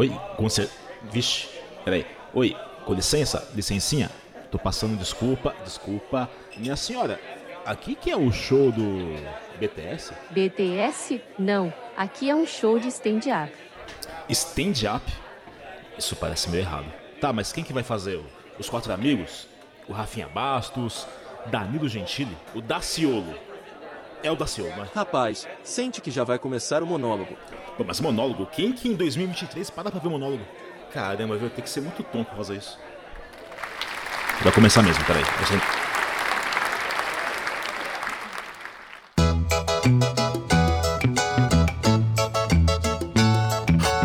Oi, com cer... Vixe, peraí. Oi, com licença, licencinha. Tô passando desculpa, desculpa. Minha senhora, aqui que é o show do BTS? BTS? Não, aqui é um show de stand-up. Stand-up? Isso parece meio errado. Tá, mas quem que vai fazer? Os quatro amigos? O Rafinha Bastos? Danilo Gentili? O Daciolo? É o Daciolo, né? Rapaz, sente que já vai começar o monólogo. Pô, mas monólogo? Quem que em 2023 para pra ver monólogo? Caramba, eu vou ter que ser muito tonto pra fazer isso. Vai começar mesmo, peraí. Você...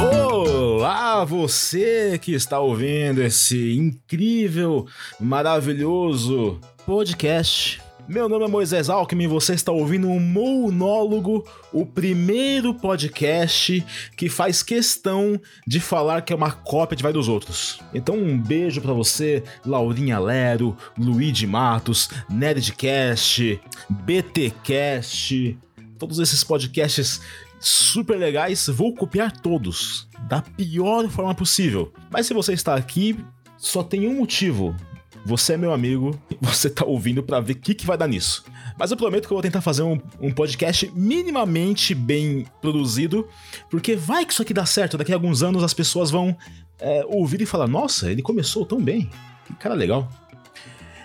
Olá, você que está ouvindo esse incrível, maravilhoso podcast. Meu nome é Moisés Alckmin você está ouvindo um monólogo, o primeiro podcast que faz questão de falar que é uma cópia de vai dos outros. Então um beijo para você, Laurinha Lero, Luigi Matos, Nerdcast, BTcast, todos esses podcasts super legais, vou copiar todos da pior forma possível. Mas se você está aqui, só tem um motivo. Você é meu amigo, você tá ouvindo para ver o que, que vai dar nisso. Mas eu prometo que eu vou tentar fazer um, um, podcast minimamente bem produzido, porque vai que isso aqui dá certo. Daqui a alguns anos as pessoas vão é, ouvir e falar: Nossa, ele começou tão bem, que cara legal.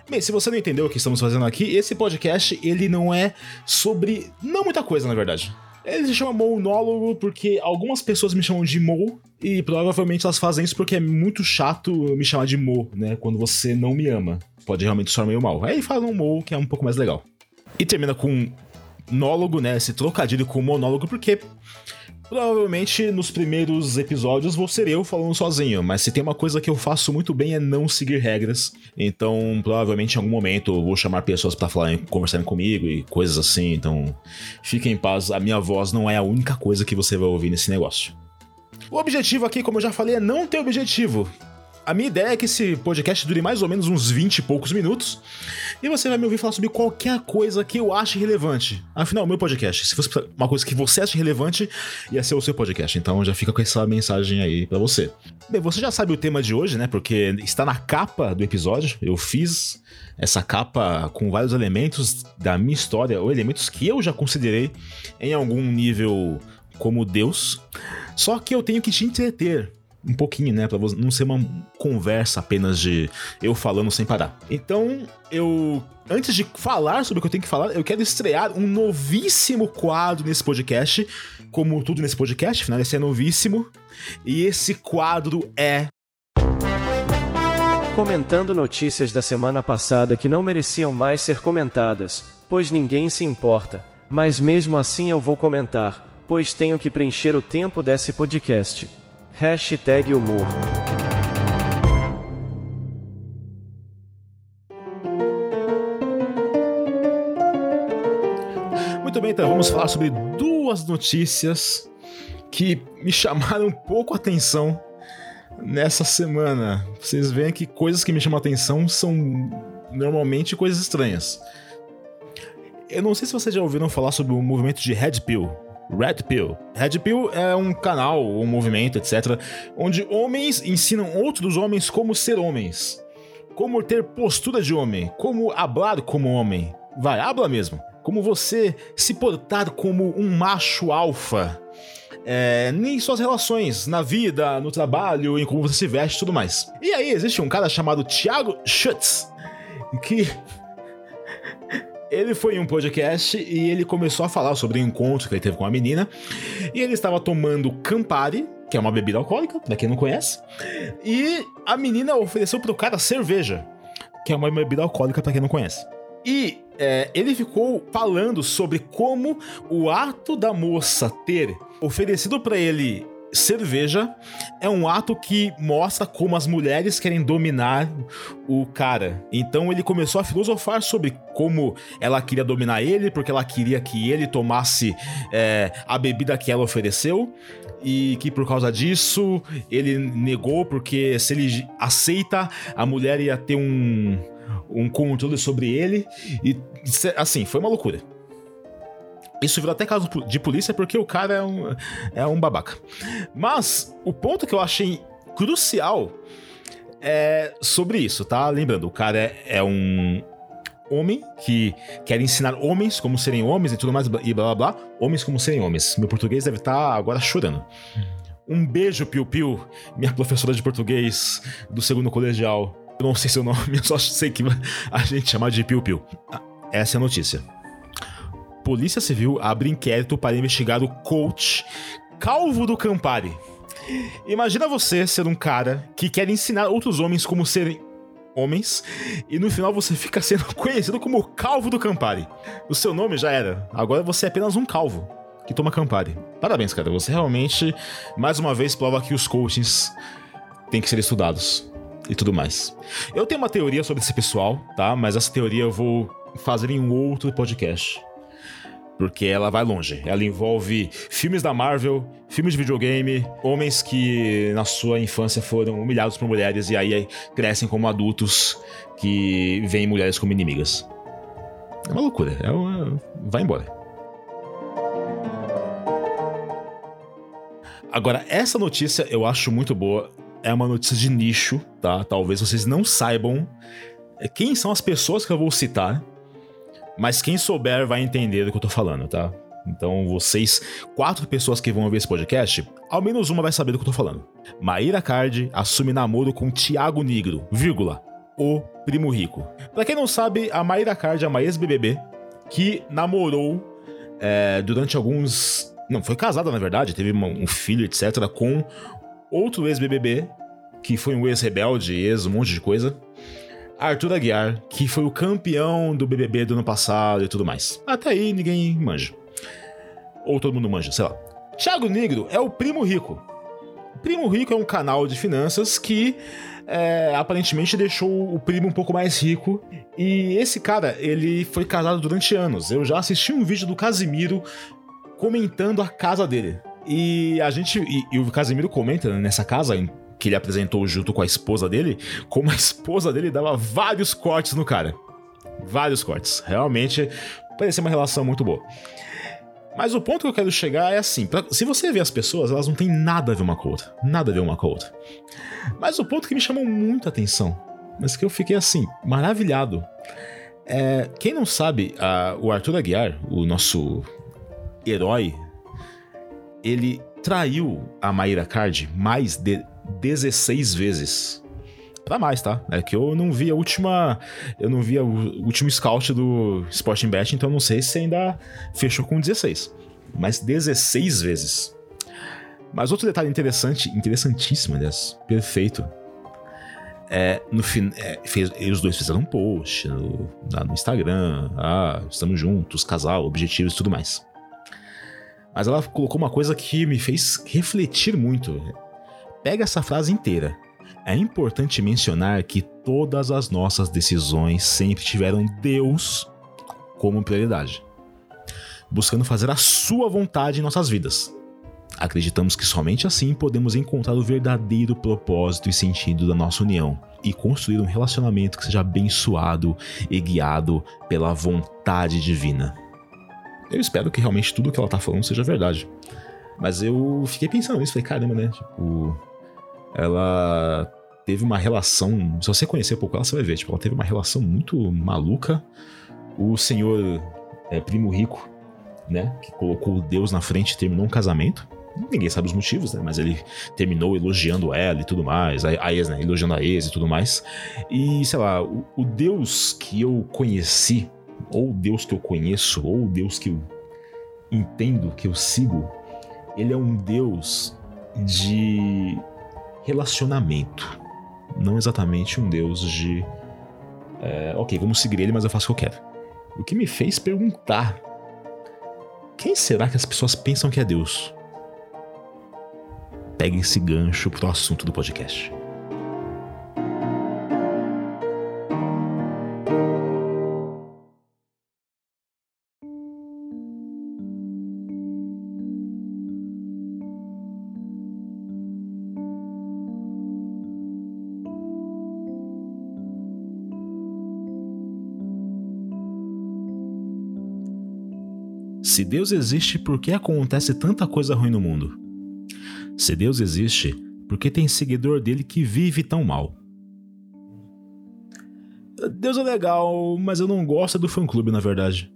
Bem, se você não entendeu o que estamos fazendo aqui, esse podcast ele não é sobre não muita coisa, na verdade. Ele se chama monólogo porque algumas pessoas me chamam de Mo e provavelmente elas fazem isso porque é muito chato me chamar de Mo, né? Quando você não me ama. Pode realmente soar meio mal. Aí fala um Mo que é um pouco mais legal. E termina com nólogo, né? Esse trocadilho com monólogo, porque Provavelmente nos primeiros episódios vou ser eu falando sozinho, mas se tem uma coisa que eu faço muito bem é não seguir regras. Então, provavelmente em algum momento eu vou chamar pessoas para falar, conversarem comigo e coisas assim. Então, fiquem em paz, a minha voz não é a única coisa que você vai ouvir nesse negócio. O objetivo aqui, como eu já falei, é não ter objetivo. A minha ideia é que esse podcast dure mais ou menos uns 20 e poucos minutos. E você vai me ouvir falar sobre qualquer coisa que eu ache relevante. Afinal, meu podcast, se fosse uma coisa que você acha relevante, ia ser o seu podcast. Então já fica com essa mensagem aí para você. Bem, você já sabe o tema de hoje, né? Porque está na capa do episódio. Eu fiz essa capa com vários elementos da minha história, ou elementos que eu já considerei em algum nível como Deus. Só que eu tenho que te entreter um pouquinho, né? Pra não ser uma conversa apenas de eu falando sem parar. Então, eu. Antes de falar sobre o que eu tenho que falar, eu quero estrear um novíssimo quadro nesse podcast. Como tudo nesse podcast, afinal, esse é novíssimo. E esse quadro é. Comentando notícias da semana passada que não mereciam mais ser comentadas, pois ninguém se importa. Mas mesmo assim eu vou comentar, pois tenho que preencher o tempo desse podcast. Hashtag humor. Muito bem, então vamos falar sobre duas notícias que me chamaram um pouco a atenção nessa semana. Vocês veem que coisas que me chamam a atenção são normalmente coisas estranhas. Eu não sei se vocês já ouviram falar sobre o movimento de Red Pill. Red Pill. Red Pill é um canal, um movimento, etc., onde homens ensinam outros homens como ser homens, como ter postura de homem, como hablar como homem. Vai, habla mesmo. Como você se portar como um macho alfa. É, nem suas relações na vida, no trabalho, em como você se veste e tudo mais. E aí existe um cara chamado Thiago Schutz, que ele foi em um podcast e ele começou a falar sobre o encontro que ele teve com a menina. E ele estava tomando Campari, que é uma bebida alcoólica, pra quem não conhece. E a menina ofereceu pro cara cerveja, que é uma bebida alcoólica pra quem não conhece. E é, ele ficou falando sobre como o ato da moça ter oferecido para ele cerveja é um ato que mostra como as mulheres querem dominar o cara. Então ele começou a filosofar sobre como ela queria dominar ele, porque ela queria que ele tomasse é, a bebida que ela ofereceu. E que por causa disso ele negou, porque se ele aceita, a mulher ia ter um, um controle sobre ele. E assim, foi uma loucura. Isso virou até caso de polícia porque o cara é um, é um babaca. Mas o ponto que eu achei crucial é sobre isso, tá? Lembrando, o cara é, é um homem que quer ensinar homens como serem homens e tudo mais e blá blá blá. Homens como serem homens. Meu português deve estar tá agora chorando. Um beijo, Piu Piu, minha professora de português do segundo colegial. Eu não sei seu nome, eu só sei que a gente chama de Piu Piu. Essa é a notícia. Polícia Civil abre inquérito para investigar o coach Calvo do Campari. Imagina você ser um cara que quer ensinar outros homens como serem homens e no final você fica sendo conhecido como Calvo do Campari. O seu nome já era, agora você é apenas um calvo que toma Campari. Parabéns, cara, você realmente mais uma vez prova que os coachings têm que ser estudados e tudo mais. Eu tenho uma teoria sobre esse pessoal, tá? Mas essa teoria eu vou fazer em um outro podcast porque ela vai longe. Ela envolve filmes da Marvel, filmes de videogame, homens que na sua infância foram humilhados por mulheres e aí crescem como adultos que veem mulheres como inimigas. É uma loucura. É uma... Vai embora. Agora, essa notícia eu acho muito boa. É uma notícia de nicho, tá? Talvez vocês não saibam quem são as pessoas que eu vou citar mas quem souber vai entender do que eu tô falando, tá? Então, vocês, quatro pessoas que vão ouvir esse podcast, ao menos uma vai saber do que eu tô falando. Maíra Card assume namoro com Tiago Negro, vírgula, o primo rico. Pra quem não sabe, a Maíra Card é uma ex-BBB que namorou é, durante alguns. Não, foi casada na verdade, teve um filho, etc., com outro ex-BBB, que foi um ex-rebelde, ex, um monte de coisa. Arthur Aguiar, que foi o campeão do BBB do ano passado e tudo mais. Até aí ninguém manja. Ou todo mundo manja, sei lá. Thiago Negro é o Primo Rico. Primo Rico é um canal de finanças que é, aparentemente deixou o primo um pouco mais rico. E esse cara, ele foi casado durante anos. Eu já assisti um vídeo do Casimiro comentando a casa dele. E a gente. E, e o Casimiro comenta nessa casa, que ele apresentou junto com a esposa dele, como a esposa dele dava vários cortes no cara. Vários cortes. Realmente parecia uma relação muito boa. Mas o ponto que eu quero chegar é assim: pra, se você vê as pessoas, elas não têm nada a ver uma com a outra. Nada a ver uma com a outra. Mas o ponto que me chamou muita atenção, mas que eu fiquei assim, maravilhado. É, quem não sabe, a, o Arthur Aguiar, o nosso herói, ele traiu a Mayra Card mais de 16 vezes. Pra mais, tá? É que eu não vi a última. Eu não vi o último scout do Sporting Bet, então não sei se ainda fechou com 16. Mas 16 vezes. Mas outro detalhe interessante, interessantíssimo, aliás, perfeito. É, no fim, é, fez, os dois fizeram um post no, no Instagram. Ah, estamos juntos, casal, objetivos e tudo mais. Mas ela colocou uma coisa que me fez refletir muito. Pega essa frase inteira. É importante mencionar que todas as nossas decisões sempre tiveram Deus como prioridade, buscando fazer a sua vontade em nossas vidas. Acreditamos que somente assim podemos encontrar o verdadeiro propósito e sentido da nossa união e construir um relacionamento que seja abençoado e guiado pela vontade divina. Eu espero que realmente tudo que ela tá falando seja verdade. Mas eu fiquei pensando nisso, falei, caramba, né? Tipo, ela teve uma relação. Se você conhecer um pouco ela, você vai ver. Tipo, ela teve uma relação muito maluca. O senhor é, primo rico, né? Que colocou Deus na frente e terminou um casamento. Ninguém sabe os motivos, né? Mas ele terminou elogiando ela e tudo mais. A, ex, né? Elogiando a ex e tudo mais. E, sei lá, o, o Deus que eu conheci, ou o Deus que eu conheço, ou o Deus que eu entendo, que eu sigo, ele é um Deus de relacionamento. Não exatamente um Deus de. É, ok, vamos seguir ele, mas eu faço o que eu quero. O que me fez perguntar: quem será que as pessoas pensam que é Deus? Pegue esse gancho pro assunto do podcast. Se Deus existe, por que acontece tanta coisa ruim no mundo? Se Deus existe, por que tem seguidor dele que vive tão mal? Deus é legal, mas eu não gosto do fã-clube, na verdade.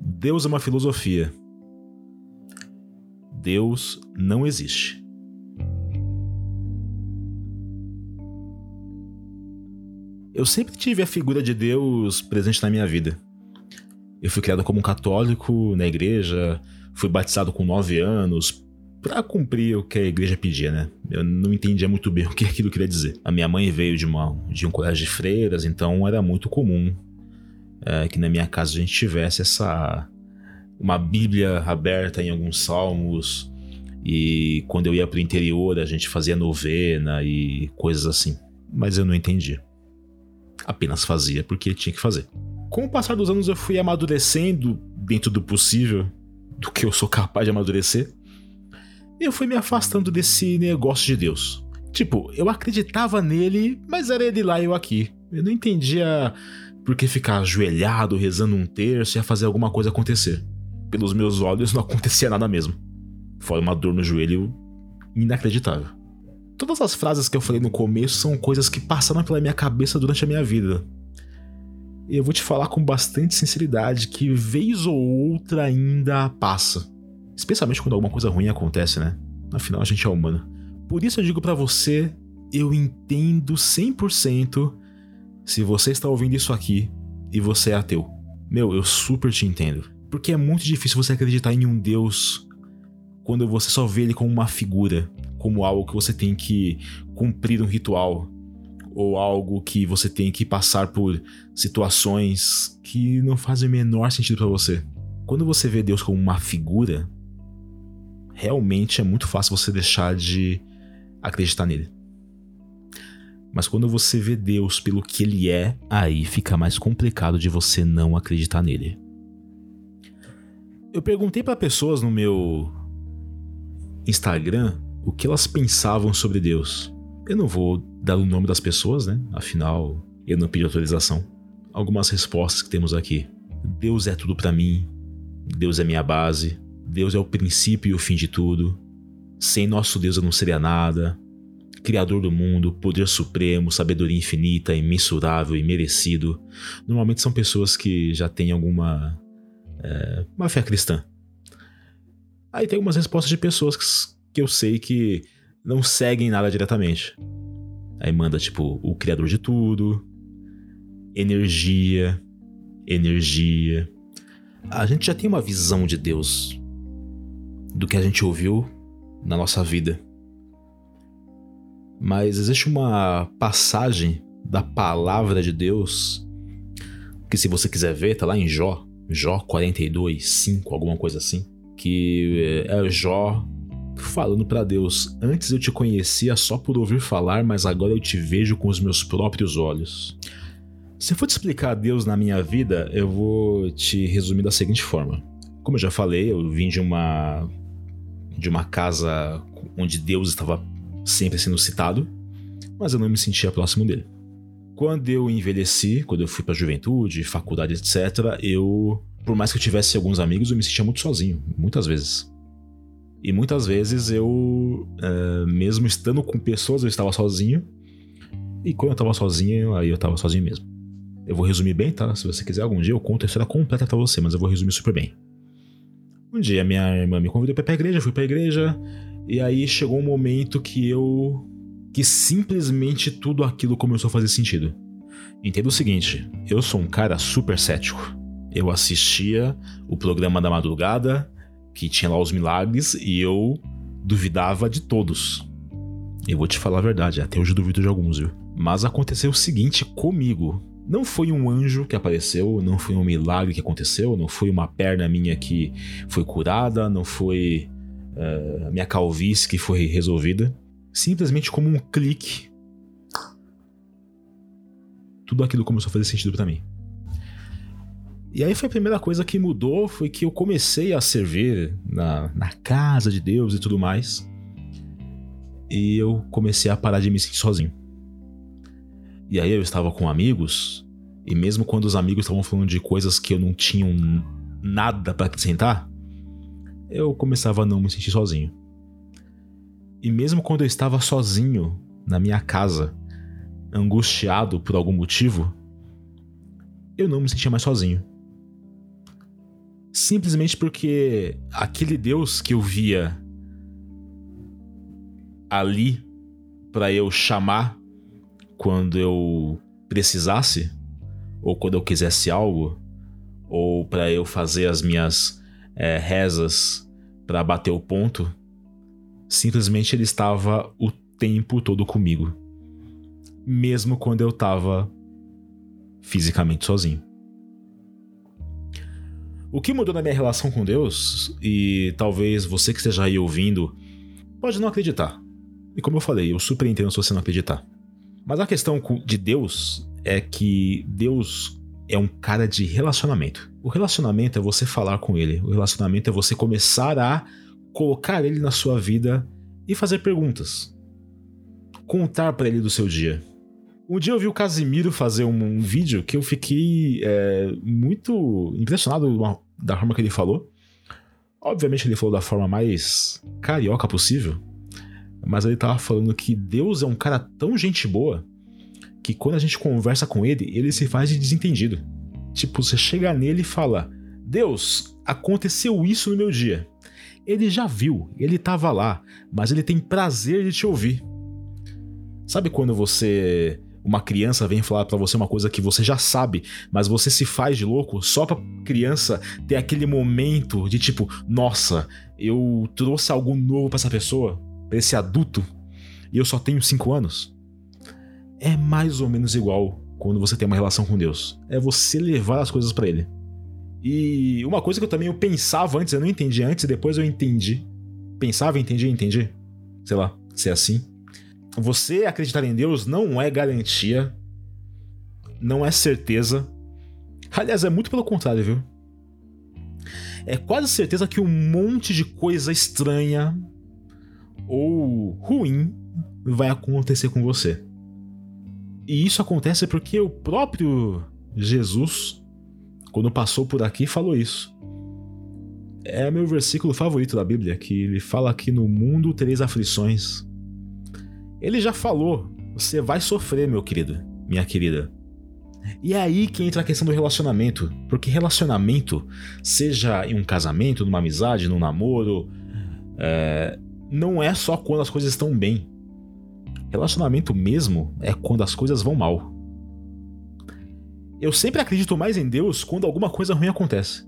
Deus é uma filosofia. Deus não existe. Eu sempre tive a figura de Deus presente na minha vida. Eu fui criado como um católico na igreja, fui batizado com 9 anos, para cumprir o que a igreja pedia, né? Eu não entendia muito bem o que aquilo queria dizer. A minha mãe veio de, uma, de um colégio de freiras, então era muito comum é, que na minha casa a gente tivesse essa uma Bíblia aberta em alguns salmos e quando eu ia para o interior a gente fazia novena e coisas assim. Mas eu não entendia apenas fazia porque tinha que fazer. Com o passar dos anos eu fui amadurecendo dentro do possível, do que eu sou capaz de amadurecer, e eu fui me afastando desse negócio de Deus. Tipo, eu acreditava nele, mas era ele lá e eu aqui. Eu não entendia por que ficar ajoelhado, rezando um terço e fazer alguma coisa acontecer. Pelos meus olhos não acontecia nada mesmo. Fora uma dor no joelho inacreditável. Todas as frases que eu falei no começo são coisas que passaram pela minha cabeça durante a minha vida. Eu vou te falar com bastante sinceridade que vez ou outra ainda passa. Especialmente quando alguma coisa ruim acontece, né? Afinal, a gente é humano. Por isso eu digo para você, eu entendo 100% se você está ouvindo isso aqui e você é ateu. Meu, eu super te entendo. Porque é muito difícil você acreditar em um Deus quando você só vê ele como uma figura, como algo que você tem que cumprir um ritual ou algo que você tem que passar por situações que não fazem o menor sentido para você. Quando você vê Deus como uma figura, realmente é muito fácil você deixar de acreditar nele. Mas quando você vê Deus pelo que ele é, aí fica mais complicado de você não acreditar nele. Eu perguntei para pessoas no meu Instagram o que elas pensavam sobre Deus. Eu não vou dar o nome das pessoas, né? Afinal, eu não pedi autorização. Algumas respostas que temos aqui. Deus é tudo para mim. Deus é minha base. Deus é o princípio e o fim de tudo. Sem nosso Deus eu não seria nada. Criador do mundo, poder supremo, sabedoria infinita, imensurável e merecido. Normalmente são pessoas que já têm alguma é, uma fé cristã. Aí tem algumas respostas de pessoas que, que eu sei que não seguem nada diretamente. Aí manda tipo o criador de tudo, energia, energia. A gente já tem uma visão de Deus do que a gente ouviu na nossa vida. Mas existe uma passagem da palavra de Deus que se você quiser ver, tá lá em Jó, Jó 42, 5, alguma coisa assim, que é Jó falando para Deus: Antes eu te conhecia só por ouvir falar, mas agora eu te vejo com os meus próprios olhos. Se eu for te explicar Deus na minha vida, eu vou te resumir da seguinte forma. Como eu já falei, eu vim de uma de uma casa onde Deus estava sempre sendo citado, mas eu não me sentia próximo dele. Quando eu envelheci, quando eu fui para juventude, faculdade, etc, eu, por mais que eu tivesse alguns amigos, eu me sentia muito sozinho, muitas vezes. E muitas vezes eu, é, mesmo estando com pessoas, eu estava sozinho. E quando eu estava sozinho, aí eu estava sozinho mesmo. Eu vou resumir bem, tá? Se você quiser, algum dia eu conto a história completa pra você, mas eu vou resumir super bem. Um dia minha irmã me convidou para ir pra igreja, fui pra igreja, e aí chegou um momento que eu. que simplesmente tudo aquilo começou a fazer sentido. Entenda o seguinte: eu sou um cara super cético. Eu assistia o programa da madrugada, que tinha lá os milagres e eu duvidava de todos. Eu vou te falar a verdade, até hoje eu duvido de alguns, viu? Mas aconteceu o seguinte comigo. Não foi um anjo que apareceu, não foi um milagre que aconteceu, não foi uma perna minha que foi curada, não foi uh, minha calvície que foi resolvida. Simplesmente como um clique, tudo aquilo começou a fazer sentido para mim. E aí foi a primeira coisa que mudou, foi que eu comecei a servir na, na casa de Deus e tudo mais. E eu comecei a parar de me sentir sozinho. E aí eu estava com amigos, e mesmo quando os amigos estavam falando de coisas que eu não tinha nada para acrescentar, eu começava a não me sentir sozinho. E mesmo quando eu estava sozinho na minha casa, angustiado por algum motivo, eu não me sentia mais sozinho. Simplesmente porque aquele Deus que eu via ali para eu chamar quando eu precisasse, ou quando eu quisesse algo, ou para eu fazer as minhas é, rezas para bater o ponto, simplesmente ele estava o tempo todo comigo, mesmo quando eu estava fisicamente sozinho. O que mudou na minha relação com Deus, e talvez você que esteja aí ouvindo, pode não acreditar. E como eu falei, eu super entendo se você não acreditar. Mas a questão de Deus é que Deus é um cara de relacionamento. O relacionamento é você falar com ele. O relacionamento é você começar a colocar ele na sua vida e fazer perguntas. Contar para ele do seu dia. Um dia eu vi o Casimiro fazer um, um vídeo que eu fiquei é, muito impressionado da forma que ele falou. Obviamente ele falou da forma mais carioca possível, mas ele tava falando que Deus é um cara tão gente boa que quando a gente conversa com ele, ele se faz de desentendido. Tipo, você chega nele e fala: Deus, aconteceu isso no meu dia. Ele já viu, ele tava lá, mas ele tem prazer de te ouvir. Sabe quando você uma criança vem falar para você uma coisa que você já sabe, mas você se faz de louco só pra criança ter aquele momento de tipo, nossa, eu trouxe algo novo para essa pessoa? para esse adulto e eu só tenho 5 anos? É mais ou menos igual quando você tem uma relação com Deus. É você levar as coisas para Ele. E uma coisa que eu também eu pensava antes, eu não entendi antes, depois eu entendi. Pensava, entendi, entendi. Sei lá, se é assim. Você acreditar em Deus não é garantia, não é certeza. Aliás, é muito pelo contrário, viu? É quase certeza que um monte de coisa estranha ou ruim vai acontecer com você. E isso acontece porque o próprio Jesus, quando passou por aqui, falou isso. É meu versículo favorito da Bíblia, que ele fala que no mundo tereis aflições. Ele já falou: você vai sofrer, meu querido, minha querida. E é aí que entra a questão do relacionamento. Porque relacionamento, seja em um casamento, numa amizade, num namoro, é, não é só quando as coisas estão bem. Relacionamento mesmo é quando as coisas vão mal. Eu sempre acredito mais em Deus quando alguma coisa ruim acontece.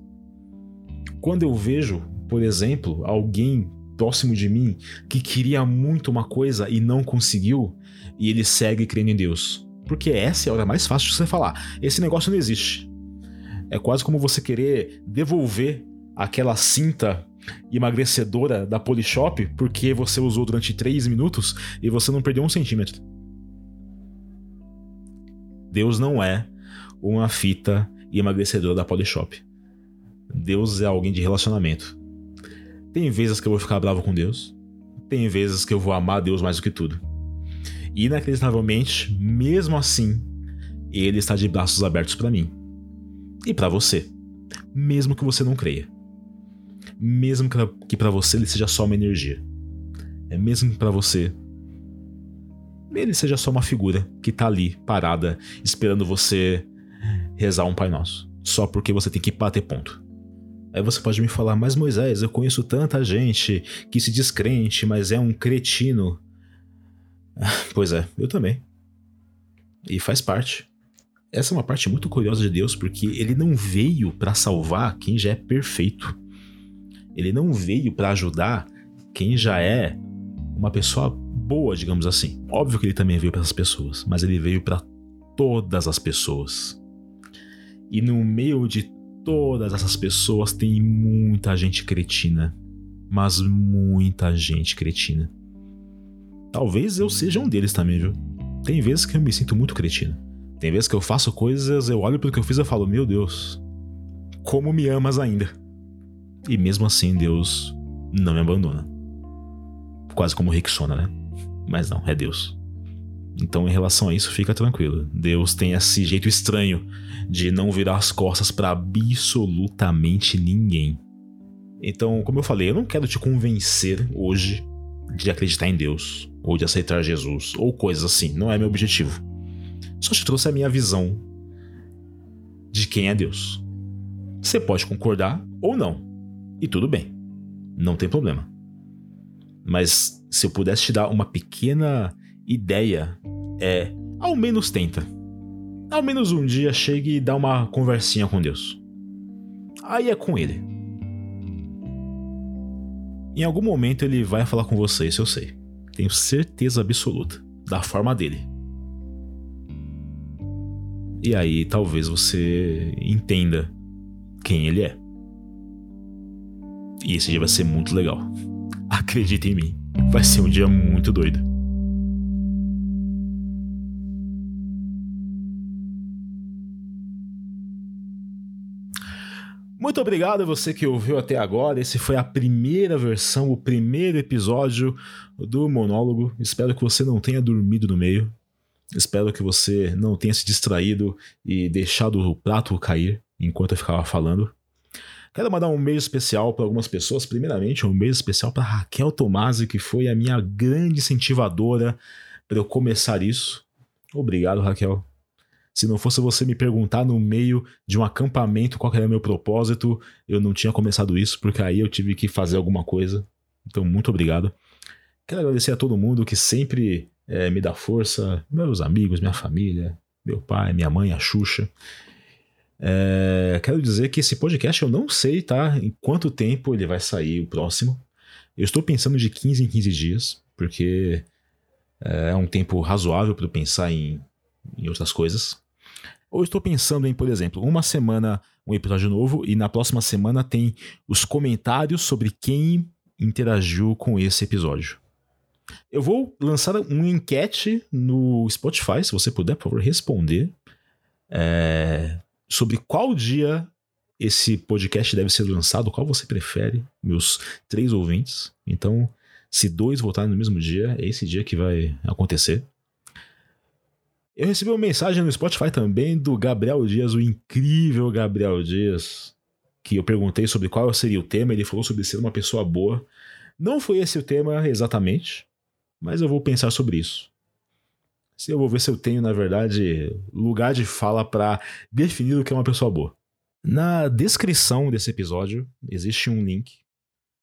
Quando eu vejo, por exemplo, alguém próximo de mim que queria muito uma coisa e não conseguiu, e ele segue crendo em Deus. Porque essa é a hora mais fácil de você falar: esse negócio não existe. É quase como você querer devolver aquela cinta emagrecedora da Polishop porque você usou durante 3 minutos e você não perdeu um centímetro. Deus não é uma fita emagrecedora da Polishop. Deus é alguém de relacionamento. Tem vezes que eu vou ficar bravo com Deus, tem vezes que eu vou amar Deus mais do que tudo. E inacreditavelmente, mesmo assim, ele está de braços abertos para mim e para você, mesmo que você não creia mesmo que para você ele seja só uma energia. É mesmo que para você ele seja só uma figura que tá ali parada esperando você rezar um Pai Nosso, só porque você tem que bater ponto. Aí você pode me falar, mas Moisés, eu conheço tanta gente que se diz crente, mas é um cretino. Pois é, eu também. E faz parte. Essa é uma parte muito curiosa de Deus, porque ele não veio para salvar quem já é perfeito. Ele não veio para ajudar quem já é uma pessoa boa, digamos assim. Óbvio que ele também veio para essas pessoas, mas ele veio para todas as pessoas. E no meio de todas essas pessoas tem muita gente cretina. Mas muita gente cretina. Talvez eu seja um deles também, viu? Tem vezes que eu me sinto muito cretino. Tem vezes que eu faço coisas, eu olho pro que eu fiz e falo, meu Deus, como me amas ainda. E mesmo assim, Deus não me abandona. Quase como Rick Sona, né? Mas não, é Deus. Então, em relação a isso, fica tranquilo. Deus tem esse jeito estranho de não virar as costas para absolutamente ninguém. Então, como eu falei, eu não quero te convencer hoje de acreditar em Deus, ou de aceitar Jesus, ou coisas assim. Não é meu objetivo. Só te trouxe a minha visão de quem é Deus. Você pode concordar ou não, e tudo bem, não tem problema. Mas se eu pudesse te dar uma pequena ideia, é ao menos tenta. Ao menos um dia chegue e dá uma conversinha com Deus. Aí é com ele. Em algum momento ele vai falar com você, isso eu sei. Tenho certeza absoluta. Da forma dele. E aí talvez você entenda quem ele é. E esse dia vai ser muito legal. Acredita em mim. Vai ser um dia muito doido. Muito obrigado a você que ouviu até agora. Esse foi a primeira versão, o primeiro episódio do monólogo. Espero que você não tenha dormido no meio. Espero que você não tenha se distraído e deixado o prato cair enquanto eu ficava falando. Quero mandar um beijo especial para algumas pessoas. Primeiramente, um beijo especial para Raquel Tomasi, que foi a minha grande incentivadora para eu começar isso. Obrigado, Raquel. Se não fosse você me perguntar no meio de um acampamento qual era o meu propósito, eu não tinha começado isso, porque aí eu tive que fazer alguma coisa. Então, muito obrigado. Quero agradecer a todo mundo que sempre é, me dá força, meus amigos, minha família, meu pai, minha mãe, a Xuxa. É, quero dizer que esse podcast eu não sei, tá? Em quanto tempo ele vai sair o próximo. Eu estou pensando de 15 em 15 dias, porque é um tempo razoável para pensar em, em outras coisas. Ou estou pensando em, por exemplo, uma semana um episódio novo e na próxima semana tem os comentários sobre quem interagiu com esse episódio. Eu vou lançar uma enquete no Spotify, se você puder, por favor, responder é, sobre qual dia esse podcast deve ser lançado, qual você prefere, meus três ouvintes. Então, se dois votarem no mesmo dia, é esse dia que vai acontecer. Eu recebi uma mensagem no Spotify também do Gabriel Dias, o incrível Gabriel Dias, que eu perguntei sobre qual seria o tema, ele falou sobre ser uma pessoa boa. Não foi esse o tema exatamente, mas eu vou pensar sobre isso. Eu vou ver se eu tenho, na verdade, lugar de fala para definir o que é uma pessoa boa. Na descrição desse episódio existe um link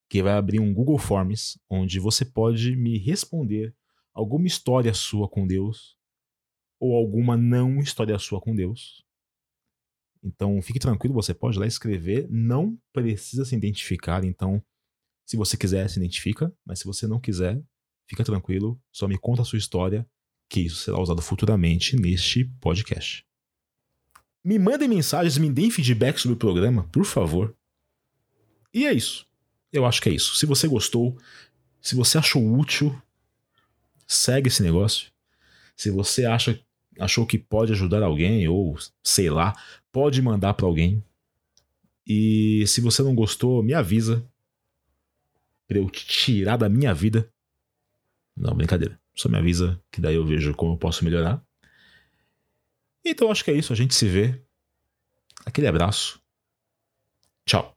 que vai abrir um Google Forms onde você pode me responder alguma história sua com Deus ou alguma não história sua com Deus. Então fique tranquilo, você pode lá escrever, não precisa se identificar. Então, se você quiser, se identifica, mas se você não quiser, fica tranquilo, só me conta a sua história, que isso será usado futuramente neste podcast. Me mandem mensagens, me deem feedback sobre o programa, por favor. E é isso. Eu acho que é isso. Se você gostou, se você achou útil, segue esse negócio. Se você acha achou que pode ajudar alguém ou sei lá, pode mandar para alguém. E se você não gostou, me avisa para eu tirar da minha vida. Não, brincadeira. Só me avisa que daí eu vejo como eu posso melhorar. Então acho que é isso, a gente se vê. Aquele abraço. Tchau.